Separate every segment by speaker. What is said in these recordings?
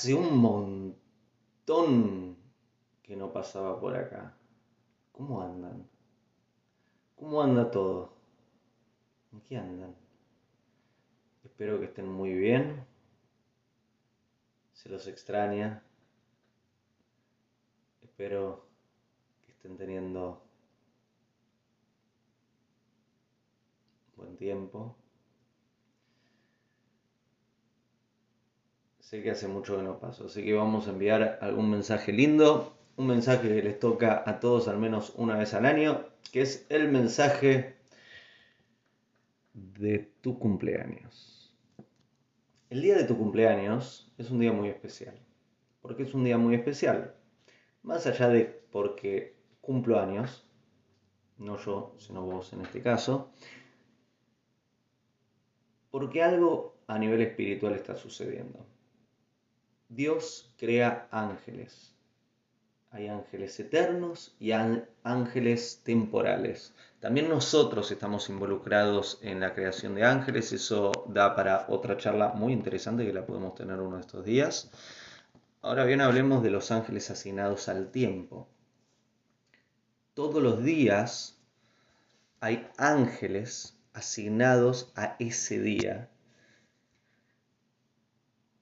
Speaker 1: Hace un montón que no pasaba por acá. ¿Cómo andan? ¿Cómo anda todo? ¿En qué andan? Espero que estén muy bien. Se los extraña. Espero que estén teniendo buen tiempo. Sé que hace mucho que no paso, así que vamos a enviar algún mensaje lindo, un mensaje que les toca a todos al menos una vez al año, que es el mensaje de tu cumpleaños. El día de tu cumpleaños es un día muy especial. ¿Por qué es un día muy especial? Más allá de porque cumplo años, no yo, sino vos en este caso, porque algo a nivel espiritual está sucediendo. Dios crea ángeles. Hay ángeles eternos y ángeles temporales. También nosotros estamos involucrados en la creación de ángeles. Eso da para otra charla muy interesante que la podemos tener uno de estos días. Ahora bien, hablemos de los ángeles asignados al tiempo. Todos los días hay ángeles asignados a ese día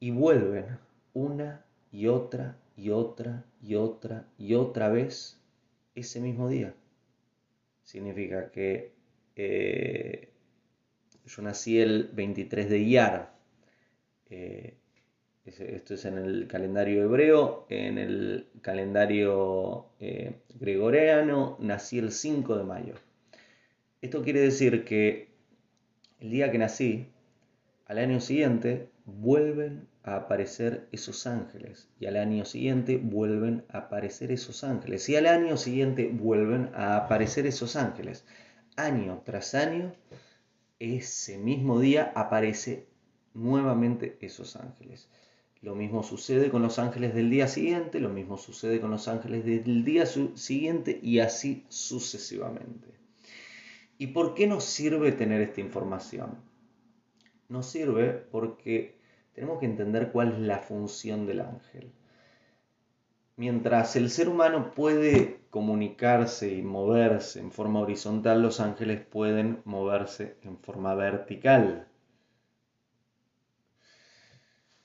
Speaker 1: y vuelven una y otra y otra y otra y otra vez ese mismo día. Significa que eh, yo nací el 23 de Iyar. Eh, esto es en el calendario hebreo. En el calendario eh, gregoriano nací el 5 de mayo. Esto quiere decir que el día que nací, al año siguiente, vuelven aparecer esos ángeles y al año siguiente vuelven a aparecer esos ángeles y al año siguiente vuelven a aparecer esos ángeles. Año tras año, ese mismo día aparece nuevamente esos ángeles. Lo mismo sucede con los ángeles del día siguiente, lo mismo sucede con los ángeles del día siguiente y así sucesivamente. ¿Y por qué nos sirve tener esta información? Nos sirve porque tenemos que entender cuál es la función del ángel. Mientras el ser humano puede comunicarse y moverse en forma horizontal, los ángeles pueden moverse en forma vertical.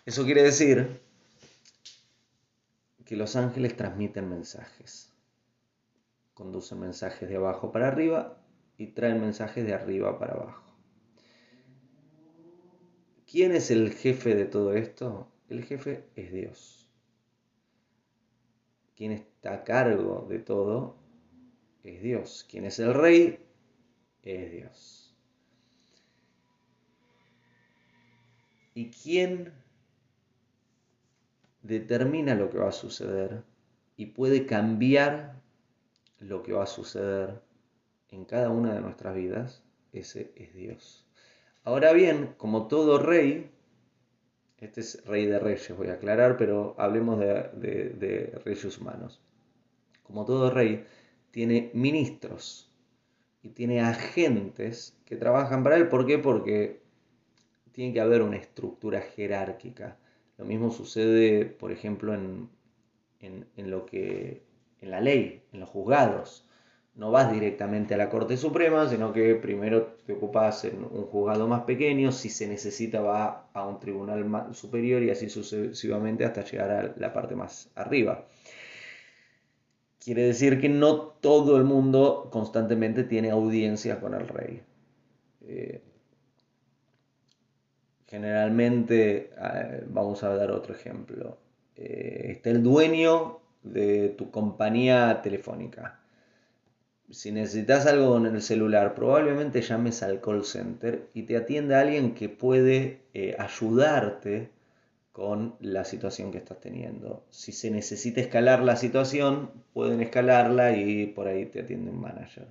Speaker 1: Eso quiere decir que los ángeles transmiten mensajes. Conducen mensajes de abajo para arriba y traen mensajes de arriba para abajo. ¿Quién es el jefe de todo esto? El jefe es Dios. Quien está a cargo de todo es Dios. Quien es el rey es Dios. ¿Y quién determina lo que va a suceder y puede cambiar lo que va a suceder en cada una de nuestras vidas? Ese es Dios. Ahora bien, como todo rey, este es rey de reyes, voy a aclarar, pero hablemos de, reyes humanos. Como todo rey, tiene ministros y tiene agentes que trabajan para él. ¿Por qué? Porque tiene que haber una estructura jerárquica. Lo mismo sucede, por ejemplo, en, en, lo que, en la ley, en los juzgados no vas directamente a la Corte Suprema, sino que primero te ocupas en un juzgado más pequeño, si se necesita va a un tribunal superior y así sucesivamente hasta llegar a la parte más arriba. Quiere decir que no todo el mundo constantemente tiene audiencia con el rey. Eh, generalmente, vamos a dar otro ejemplo, eh, está el dueño de tu compañía telefónica si necesitas algo en el celular, probablemente llames al call center y te atiende alguien que puede eh, ayudarte con la situación que estás teniendo. Si se necesita escalar la situación, pueden escalarla y por ahí te atiende un manager.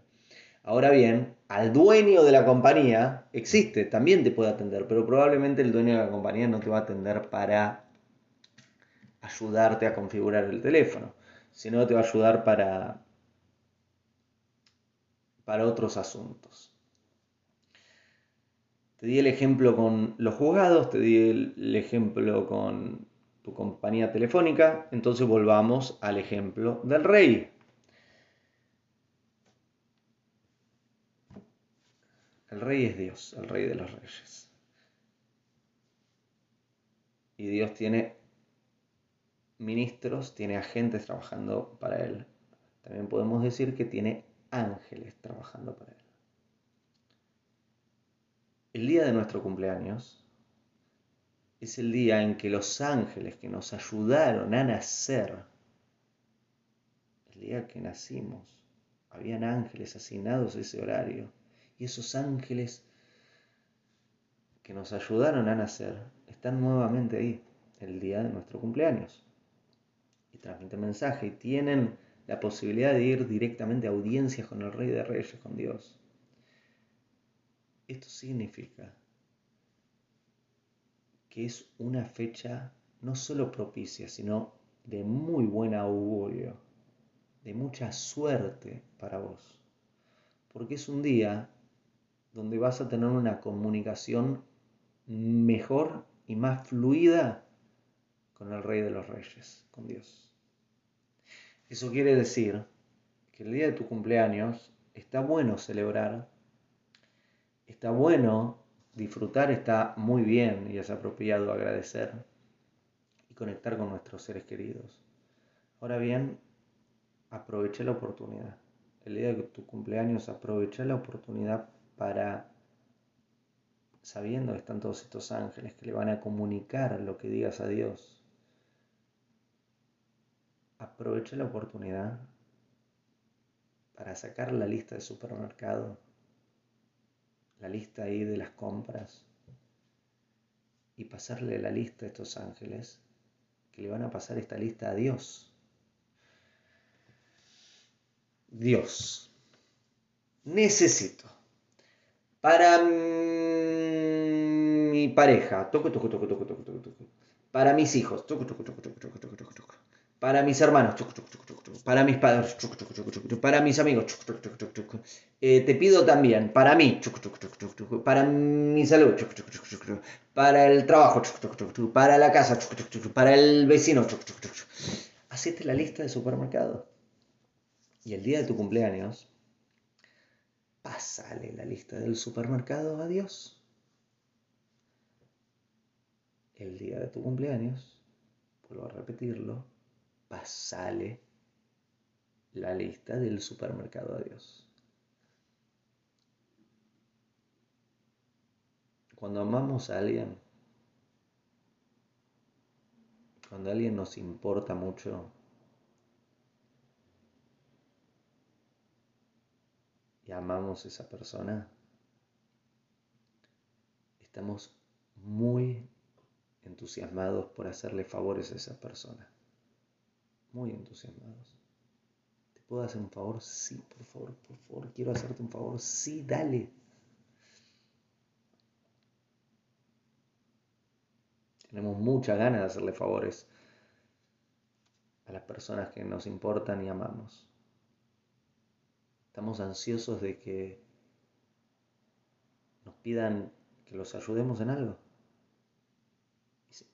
Speaker 1: Ahora bien, al dueño de la compañía existe, también te puede atender, pero probablemente el dueño de la compañía no te va a atender para ayudarte a configurar el teléfono, sino te va a ayudar para para otros asuntos. Te di el ejemplo con los juzgados, te di el, ejemplo con tu compañía telefónica, entonces volvamos al ejemplo del rey. El rey es Dios, el rey de los reyes. Y Dios tiene ministros, tiene agentes trabajando para él. También podemos decir que tiene ángeles trabajando para él. El día de nuestro cumpleaños es el día en que los ángeles que nos ayudaron a nacer, el día que nacimos, habían ángeles asignados a ese horario. Y esos ángeles que nos ayudaron a nacer están nuevamente ahí, el día de nuestro cumpleaños. Y transmiten mensaje y tienen la posibilidad de ir directamente a audiencias con el Rey de Reyes, con Dios. Esto significa que es una fecha no solo propicia, sino de muy buen augurio, de mucha suerte para vos. Porque es un día donde vas a tener una comunicación mejor y más fluida con el Rey de los Reyes, con Dios. Eso quiere decir que el día de tu cumpleaños está bueno celebrar, está bueno disfrutar, está muy bien y es apropiado agradecer y conectar con nuestros seres queridos. Ahora bien, aprovecha la oportunidad. El día de tu cumpleaños aprovecha la oportunidad para, sabiendo que están todos estos ángeles que le van a comunicar lo que digas a Dios, aproveché la oportunidad para sacar la lista de supermercado, la lista ahí de las compras y pasarle la lista a estos ángeles que le van a pasar esta lista a Dios. Dios, necesito para mi pareja, para mis hijos, para mis hermanos, para mis padres, para mis amigos, eh, te pido también para mí, para mi salud, para el trabajo, para la casa, para el vecino. Hacete la lista de supermercado. Y el día de tu cumpleaños, pásale la lista del supermercado a Dios. El día de tu cumpleaños, vuelvo a repetirlo, pasale la lista del supermercado a Dios. Cuando amamos a alguien, cuando alguien nos importa mucho, y amamos a esa persona, estamos muy entusiasmados por hacerle favores a esa persona muy entusiasmados. ¿Te puedo hacer un favor? Sí, por favor, por favor, quiero hacerte un favor. Sí, dale. Tenemos muchas ganas de hacerle favores a las personas que nos importan y amamos. Estamos ansiosos de que nos pidan que los ayudemos en algo.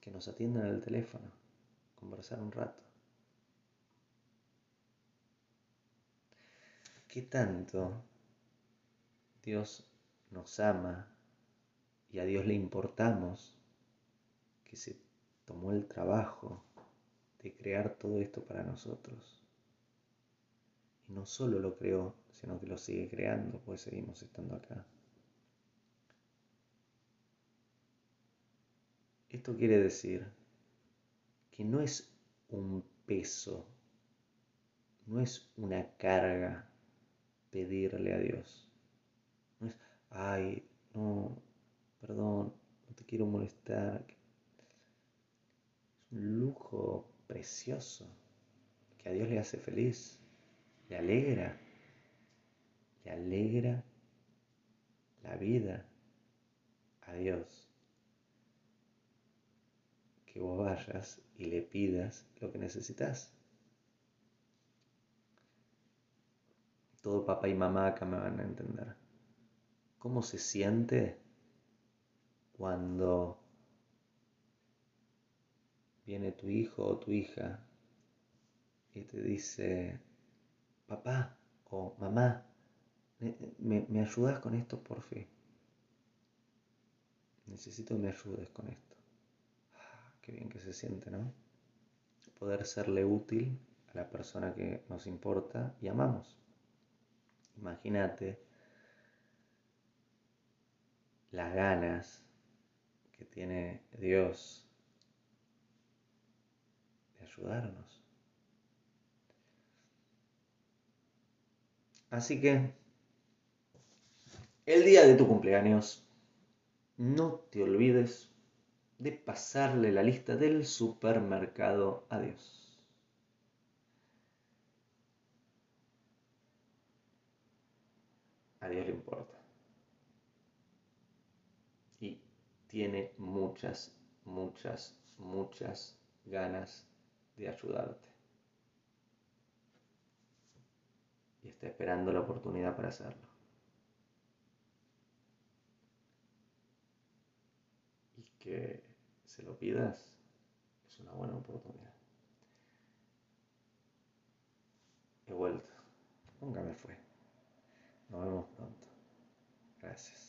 Speaker 1: Que nos atiendan el teléfono, conversar un rato. ¿Qué tanto Dios nos ama y a Dios le importamos que se tomó el trabajo de crear todo esto para nosotros? Y no solo lo creó, sino que lo sigue creando, pues seguimos estando acá. Esto quiere decir que no es un peso, no es una carga pedirle a Dios. No es, ay, no, perdón, no te quiero molestar. Es un lujo precioso que a Dios le hace feliz, le alegra, le alegra la vida a Dios. Que vos vayas y le pidas lo que necesitas. Todo papá y mamá acá me van a entender. ¿Cómo se siente cuando viene tu hijo o tu hija y te dice, papá o mamá, ¿me, me ayudas con esto por fin? Necesito que me ayudes con esto. Ah, qué bien que se siente, ¿no? Poder serle útil a la persona que nos importa y amamos. Imagínate las ganas que tiene Dios de ayudarnos. Así que el día de tu cumpleaños, no te olvides de pasarle la lista del supermercado a Dios. A Dios le importa. Y tiene muchas, muchas, muchas ganas de ayudarte. Y está esperando la oportunidad para hacerlo. Y que se lo pidas es una buena oportunidad. He vuelto. Nunca me fue. Nos vemos pronto. Gracias.